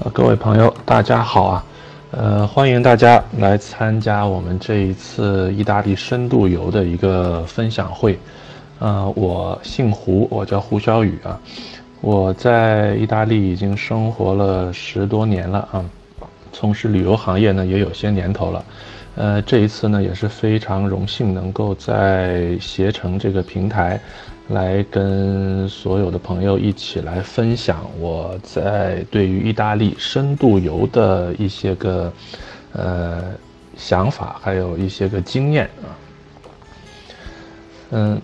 呃，各位朋友，大家好啊！呃，欢迎大家来参加我们这一次意大利深度游的一个分享会。呃，我姓胡，我叫胡小雨啊。我在意大利已经生活了十多年了啊，从事旅游行业呢也有些年头了。呃，这一次呢也是非常荣幸能够在携程这个平台。来跟所有的朋友一起来分享我在对于意大利深度游的一些个呃想法，还有一些个经验啊。嗯，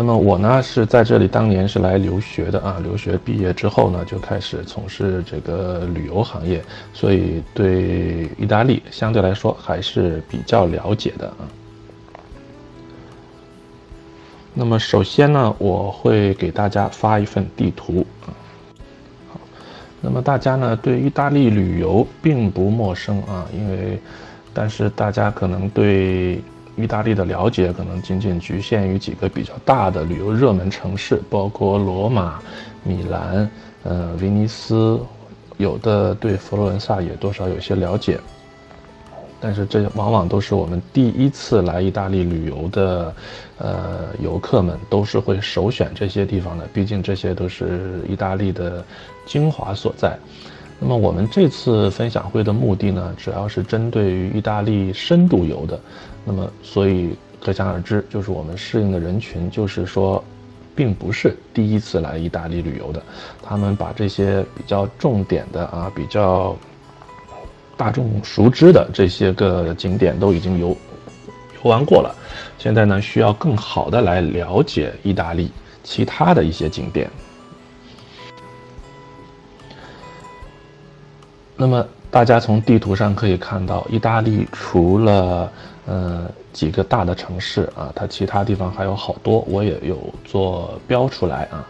那么我呢是在这里当年是来留学的啊，留学毕业之后呢就开始从事这个旅游行业，所以对意大利相对来说还是比较了解的啊。那么首先呢，我会给大家发一份地图啊。好，那么大家呢对意大利旅游并不陌生啊，因为，但是大家可能对意大利的了解可能仅仅局限于几个比较大的旅游热门城市，包括罗马、米兰、呃威尼斯，有的对佛罗伦萨也多少有些了解。但是这往往都是我们第一次来意大利旅游的，呃，游客们都是会首选这些地方的，毕竟这些都是意大利的精华所在。那么我们这次分享会的目的呢，主要是针对于意大利深度游的。那么所以可想而知，就是我们适应的人群，就是说，并不是第一次来意大利旅游的，他们把这些比较重点的啊，比较。大众熟知的这些个景点都已经游游玩过了，现在呢需要更好的来了解意大利其他的一些景点。那么大家从地图上可以看到，意大利除了呃几个大的城市啊，它其他地方还有好多，我也有做标出来啊，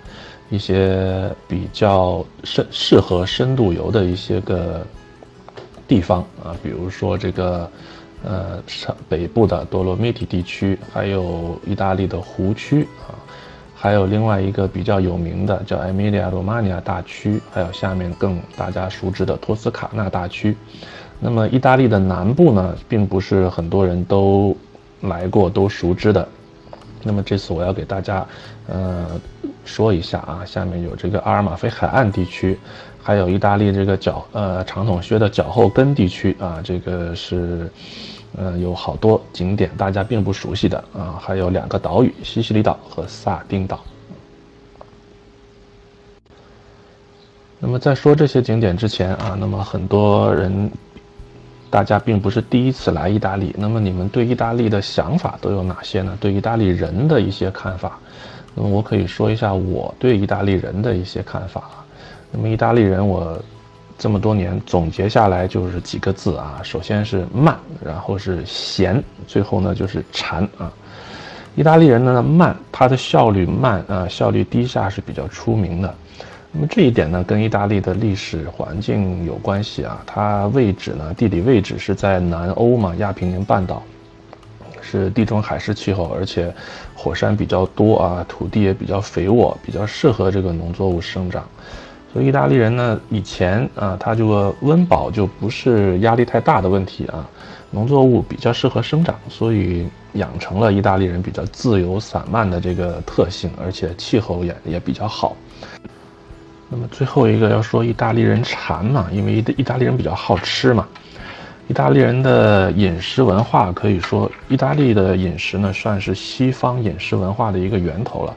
一些比较深适合深度游的一些个。地方啊，比如说这个，呃，上北部的多罗米蒂地区，还有意大利的湖区啊，还有另外一个比较有名的叫埃米利亚罗马尼亚大区，还有下面更大家熟知的托斯卡纳大区。那么意大利的南部呢，并不是很多人都来过、都熟知的。那么这次我要给大家，呃，说一下啊，下面有这个阿尔马菲海岸地区。还有意大利这个脚呃长筒靴的脚后跟地区啊，这个是，呃有好多景点大家并不熟悉的啊，还有两个岛屿西西里岛和萨丁岛。那么在说这些景点之前啊，那么很多人，大家并不是第一次来意大利，那么你们对意大利的想法都有哪些呢？对意大利人的一些看法，那么我可以说一下我对意大利人的一些看法。那么意大利人，我这么多年总结下来就是几个字啊，首先是慢，然后是闲，最后呢就是馋啊。意大利人呢慢，他的效率慢啊，效率低下是比较出名的。那么这一点呢，跟意大利的历史环境有关系啊。它位置呢，地理位置是在南欧嘛，亚平宁半岛，是地中海式气候，而且火山比较多啊，土地也比较肥沃，比较适合这个农作物生长。所以意大利人呢，以前啊，他这个温饱就不是压力太大的问题啊，农作物比较适合生长，所以养成了意大利人比较自由散漫的这个特性，而且气候也也比较好。那么最后一个要说意大利人馋嘛，因为意意大利人比较好吃嘛，意大利人的饮食文化可以说，意大利的饮食呢算是西方饮食文化的一个源头了。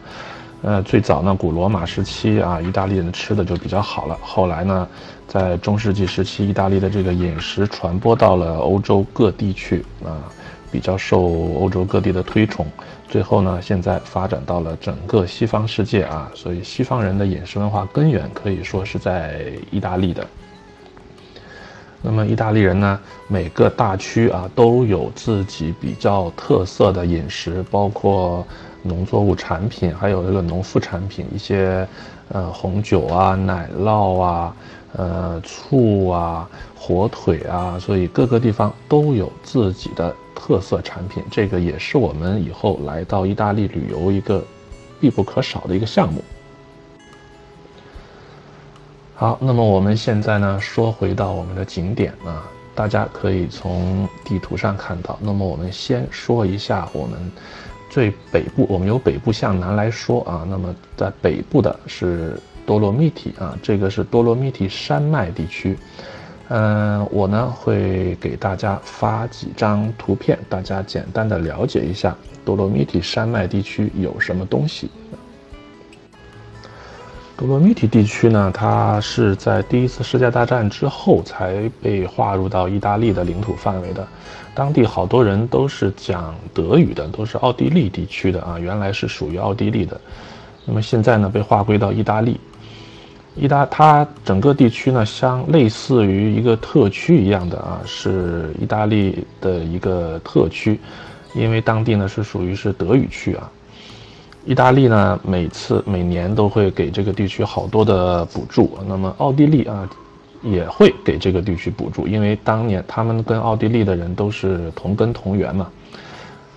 呃，最早呢，古罗马时期啊，意大利人吃的就比较好了。后来呢，在中世纪时期，意大利的这个饮食传播到了欧洲各地去啊，比较受欧洲各地的推崇。最后呢，现在发展到了整个西方世界啊，所以西方人的饮食文化根源可以说是在意大利的。那么意大利人呢，每个大区啊都有自己比较特色的饮食，包括。农作物产品，还有这个农副产品，一些，呃，红酒啊、奶酪啊、呃，醋啊、火腿啊，所以各个地方都有自己的特色产品。这个也是我们以后来到意大利旅游一个必不可少的一个项目。好，那么我们现在呢，说回到我们的景点啊，大家可以从地图上看到。那么我们先说一下我们最北部，我们由北部向南来说啊。那么在北部的是多洛密体啊，这个是多洛密体山脉地区。嗯，我呢会给大家发几张图片，大家简单的了解一下多洛密体山脉地区有什么东西。多洛密体地区呢，它是在第一次世界大战之后才被划入到意大利的领土范围的。当地好多人都是讲德语的，都是奥地利地区的啊，原来是属于奥地利的。那么现在呢，被划归到意大利。意大它整个地区呢，像类似于一个特区一样的啊，是意大利的一个特区，因为当地呢是属于是德语区啊。意大利呢，每次每年都会给这个地区好多的补助。那么奥地利啊，也会给这个地区补助，因为当年他们跟奥地利的人都是同根同源嘛。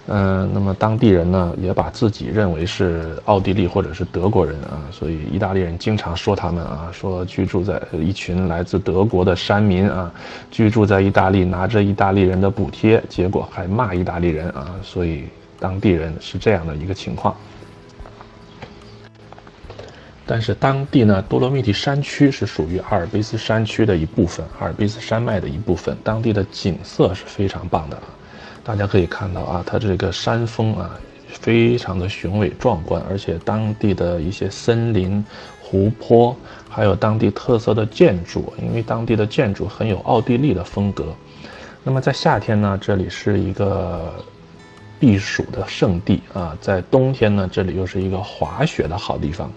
嗯，那么当地人呢，也把自己认为是奥地利或者是德国人啊，所以意大利人经常说他们啊，说居住在一群来自德国的山民啊，居住在意大利拿着意大利人的补贴，结果还骂意大利人啊，所以当地人是这样的一个情况。但是当地呢，多罗米提山区是属于阿尔卑斯山区的一部分，阿尔卑斯山脉的一部分。当地的景色是非常棒的，大家可以看到啊，它这个山峰啊，非常的雄伟壮观，而且当地的一些森林、湖泊，还有当地特色的建筑，因为当地的建筑很有奥地利的风格。那么在夏天呢，这里是一个避暑的圣地啊，在冬天呢，这里又是一个滑雪的好地方。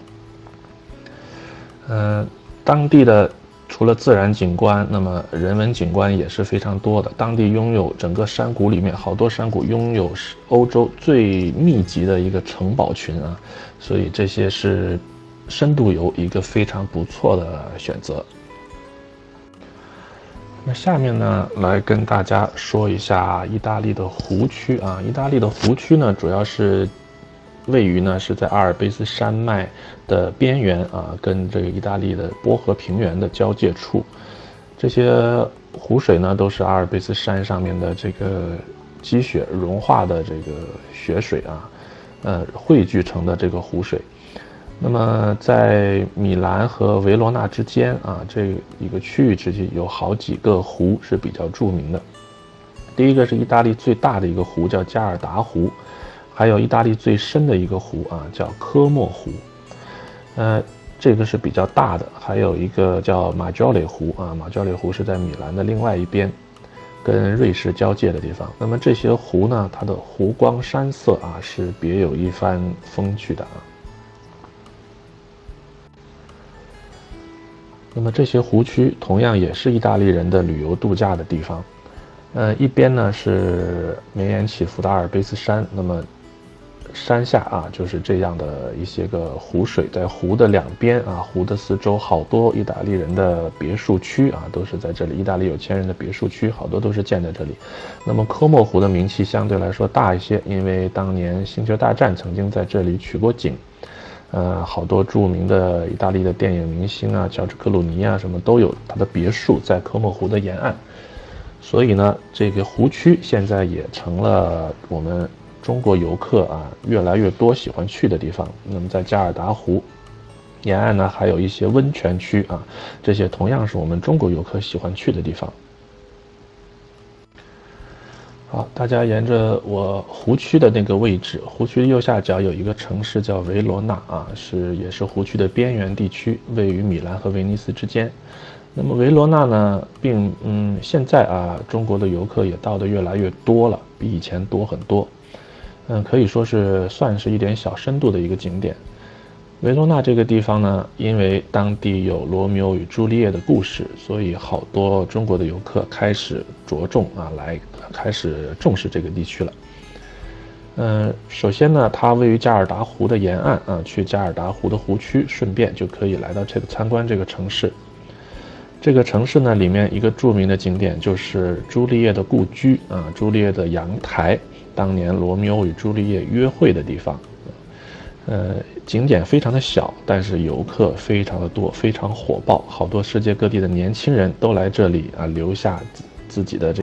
嗯，当地的除了自然景观，那么人文景观也是非常多的。当地拥有整个山谷里面好多山谷拥有欧洲最密集的一个城堡群啊，所以这些是深度游一个非常不错的选择。那下面呢，来跟大家说一下意大利的湖区啊，意大利的湖区呢，主要是。位于呢是在阿尔卑斯山脉的边缘啊，跟这个意大利的波河平原的交界处，这些湖水呢都是阿尔卑斯山上面的这个积雪融化的这个雪水啊，呃汇聚成的这个湖水。那么在米兰和维罗纳之间啊，这一个区域之间有好几个湖是比较著名的。第一个是意大利最大的一个湖，叫加尔达湖。还有意大利最深的一个湖啊，叫科莫湖，呃，这个是比较大的。还有一个叫马焦雷湖啊，马焦雷湖是在米兰的另外一边，跟瑞士交界的地方。那么这些湖呢，它的湖光山色啊，是别有一番风趣的啊。那么这些湖区同样也是意大利人的旅游度假的地方，呃，一边呢是绵延起伏的阿尔卑斯山，那么。山下啊，就是这样的一些个湖水，在湖的两边啊，湖的四周好多意大利人的别墅区啊，都是在这里。意大利有钱人的别墅区，好多都是建在这里。那么科莫湖的名气相对来说大一些，因为当年《星球大战》曾经在这里取过景，呃，好多著名的意大利的电影明星啊，乔治克鲁尼啊，什么都有他的别墅在科莫湖的沿岸。所以呢，这个湖区现在也成了我们。中国游客啊，越来越多喜欢去的地方。那么在加尔达湖沿岸呢，还有一些温泉区啊，这些同样是我们中国游客喜欢去的地方。好，大家沿着我湖区的那个位置，湖区的右下角有一个城市叫维罗纳啊，是也是湖区的边缘地区，位于米兰和威尼斯之间。那么维罗纳呢，并嗯，现在啊，中国的游客也到的越来越多了，比以前多很多。嗯，可以说是算是一点小深度的一个景点。维罗纳这个地方呢，因为当地有罗密欧与朱丽叶的故事，所以好多中国的游客开始着重啊，来开始重视这个地区了。嗯，首先呢，它位于加尔达湖的沿岸啊，去加尔达湖的湖区，顺便就可以来到这个参观这个城市。这个城市呢，里面一个著名的景点就是朱丽叶的故居啊，朱丽叶的阳台。当年罗密欧与朱丽叶约会的地方，呃，景点非常的小，但是游客非常的多，非常火爆，好多世界各地的年轻人都来这里啊，留下自自己的这。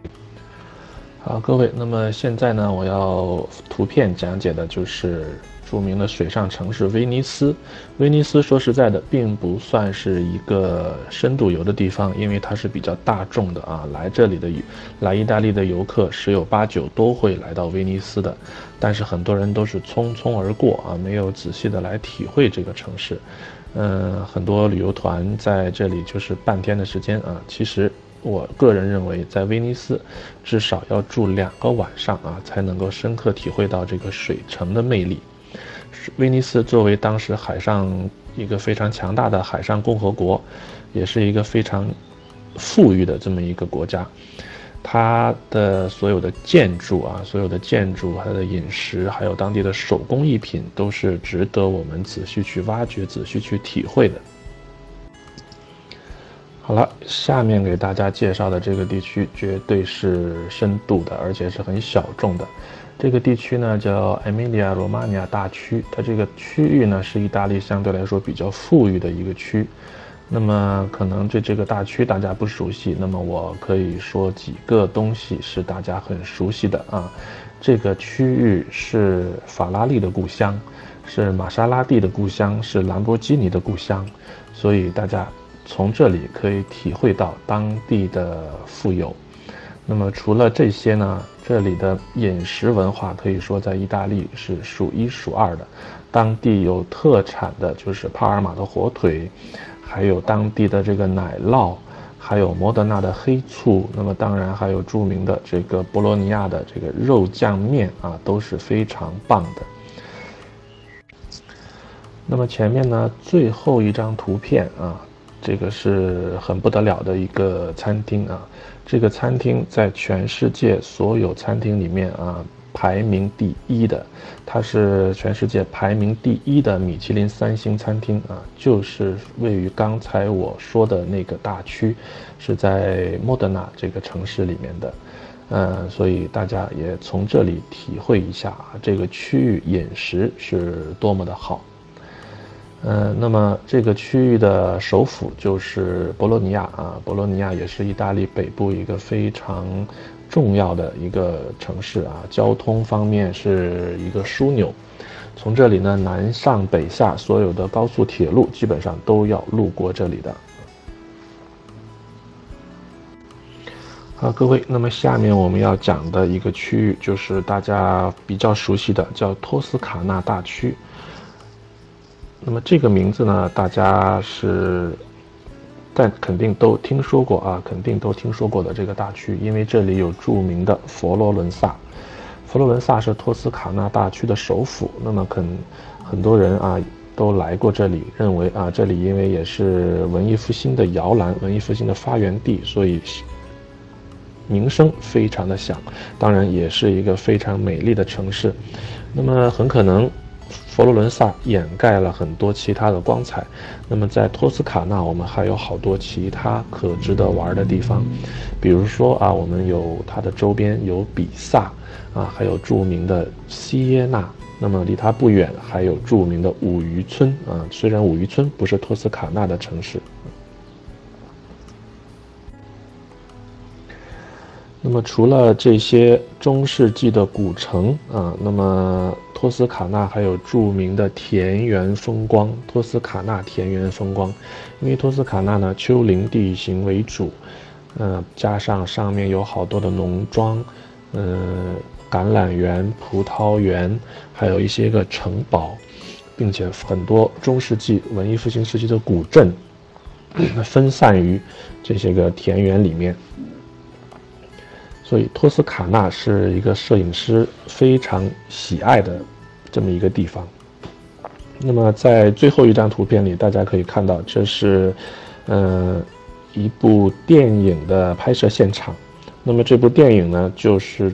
好，各位，那么现在呢，我要图片讲解的就是著名的水上城市威尼斯。威尼斯说实在的，并不算是一个深度游的地方，因为它是比较大众的啊。来这里的来意大利的游客十有八九都会来到威尼斯的，但是很多人都是匆匆而过啊，没有仔细的来体会这个城市。嗯，很多旅游团在这里就是半天的时间啊，其实。我个人认为，在威尼斯，至少要住两个晚上啊，才能够深刻体会到这个水城的魅力。威尼斯作为当时海上一个非常强大的海上共和国，也是一个非常富裕的这么一个国家。它的所有的建筑啊，所有的建筑，它的饮食，还有当地的手工艺品，都是值得我们仔细去挖掘、仔细去体会的。好了，下面给大家介绍的这个地区绝对是深度的，而且是很小众的。这个地区呢叫 Emilia Romagna 大区，它这个区域呢是意大利相对来说比较富裕的一个区。那么可能对这个大区大家不熟悉，那么我可以说几个东西是大家很熟悉的啊。这个区域是法拉利的故乡，是玛莎拉蒂的故乡，是兰博基尼的故乡，所以大家。从这里可以体会到当地的富有。那么除了这些呢，这里的饮食文化可以说在意大利是数一数二的。当地有特产的就是帕尔马的火腿，还有当地的这个奶酪，还有摩德纳的黑醋。那么当然还有著名的这个博洛尼亚的这个肉酱面啊，都是非常棒的。那么前面呢，最后一张图片啊。这个是很不得了的一个餐厅啊！这个餐厅在全世界所有餐厅里面啊排名第一的，它是全世界排名第一的米其林三星餐厅啊，就是位于刚才我说的那个大区，是在莫德纳这个城市里面的，嗯，所以大家也从这里体会一下啊，这个区域饮食是多么的好。嗯，那么这个区域的首府就是博洛尼亚啊，博洛尼亚也是意大利北部一个非常重要的一个城市啊，交通方面是一个枢纽。从这里呢，南上北下，所有的高速铁路基本上都要路过这里的。好，各位，那么下面我们要讲的一个区域就是大家比较熟悉的，叫托斯卡纳大区。那么这个名字呢，大家是，但肯定都听说过啊，肯定都听说过的这个大区，因为这里有著名的佛罗伦萨。佛罗伦萨是托斯卡纳大区的首府。那么肯很多人啊都来过这里，认为啊这里因为也是文艺复兴的摇篮，文艺复兴的发源地，所以名声非常的响。当然也是一个非常美丽的城市。那么很可能。佛罗伦萨掩盖了很多其他的光彩，那么在托斯卡纳，我们还有好多其他可值得玩的地方，比如说啊，我们有它的周边有比萨，啊，还有著名的锡耶纳，那么离它不远还有著名的五渔村啊，虽然五渔村不是托斯卡纳的城市。那么除了这些中世纪的古城啊，那么托斯卡纳还有著名的田园风光，托斯卡纳田园风光，因为托斯卡纳呢丘陵地形为主，呃，加上上面有好多的农庄，呃，橄榄园、葡萄园，还有一些个城堡，并且很多中世纪文艺复兴时期的古镇，分散于这些个田园里面。所以托斯卡纳是一个摄影师非常喜爱的这么一个地方。那么在最后一张图片里，大家可以看到，这是，嗯，一部电影的拍摄现场。那么这部电影呢，就是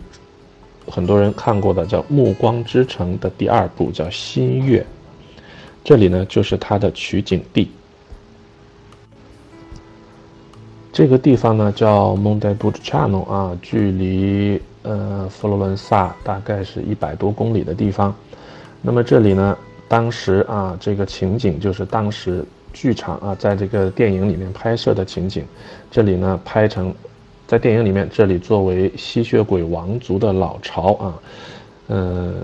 很多人看过的，叫《暮光之城》的第二部，叫《新月》。这里呢，就是它的取景地。这个地方呢叫 Monte Pulciano 啊，距离呃佛罗伦萨大概是一百多公里的地方。那么这里呢，当时啊，这个情景就是当时剧场啊，在这个电影里面拍摄的情景。这里呢，拍成在电影里面，这里作为吸血鬼王族的老巢啊，呃，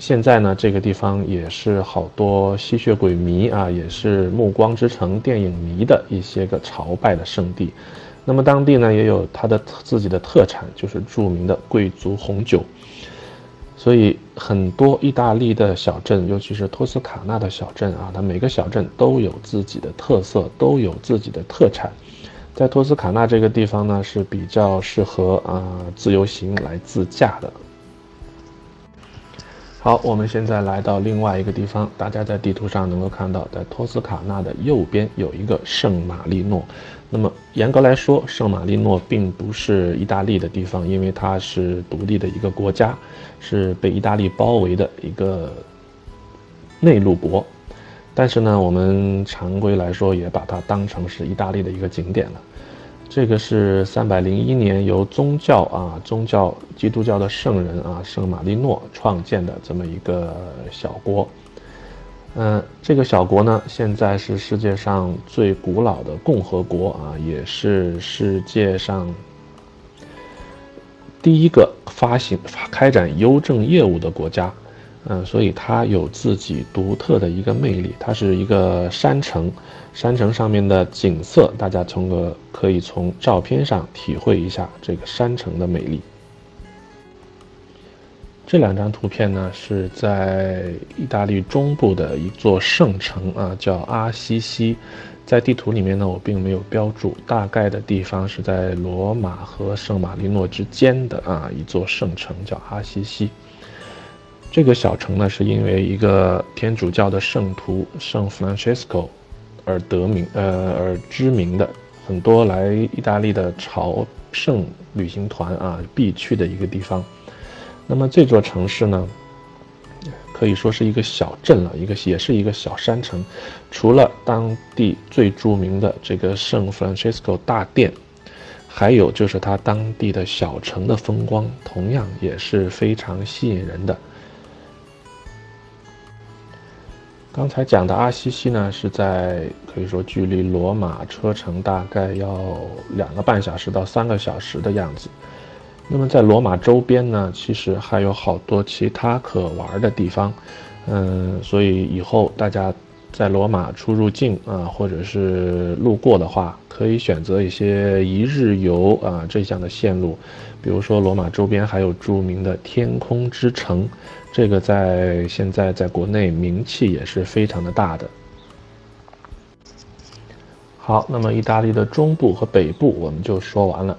现在呢，这个地方也是好多吸血鬼迷啊，也是《暮光之城》电影迷的一些个朝拜的圣地。那么当地呢，也有它的自己的特产，就是著名的贵族红酒。所以很多意大利的小镇，尤其是托斯卡纳的小镇啊，它每个小镇都有自己的特色，都有自己的特产。在托斯卡纳这个地方呢，是比较适合啊自由行来自驾的。好，我们现在来到另外一个地方，大家在地图上能够看到，在托斯卡纳的右边有一个圣马力诺。那么严格来说，圣马力诺并不是意大利的地方，因为它是独立的一个国家，是被意大利包围的一个内陆国。但是呢，我们常规来说也把它当成是意大利的一个景点了。这个是三百零一年由宗教啊宗教基督教的圣人啊圣马力诺创建的这么一个小国，嗯，这个小国呢现在是世界上最古老的共和国啊，也是世界上第一个发行发开展邮政业务的国家。嗯，所以它有自己独特的一个魅力。它是一个山城，山城上面的景色，大家从个可以从照片上体会一下这个山城的美丽。这两张图片呢，是在意大利中部的一座圣城啊，叫阿西西。在地图里面呢，我并没有标注，大概的地方是在罗马和圣马力诺之间的啊一座圣城，叫阿西西。这个小城呢，是因为一个天主教的圣徒圣 Francesco 而得名，呃，而知名的。很多来意大利的朝圣旅行团啊，必去的一个地方。那么这座城市呢，可以说是一个小镇了，一个也是一个小山城。除了当地最著名的这个圣 Francesco 大殿，还有就是它当地的小城的风光，同样也是非常吸引人的。刚才讲的阿西西呢，是在可以说距离罗马车程大概要两个半小时到三个小时的样子。那么在罗马周边呢，其实还有好多其他可玩的地方。嗯，所以以后大家在罗马出入境啊，或者是路过的话，可以选择一些一日游啊这项的线路。比如说罗马周边还有著名的天空之城。这个在现在在国内名气也是非常的大的。好，那么意大利的中部和北部我们就说完了。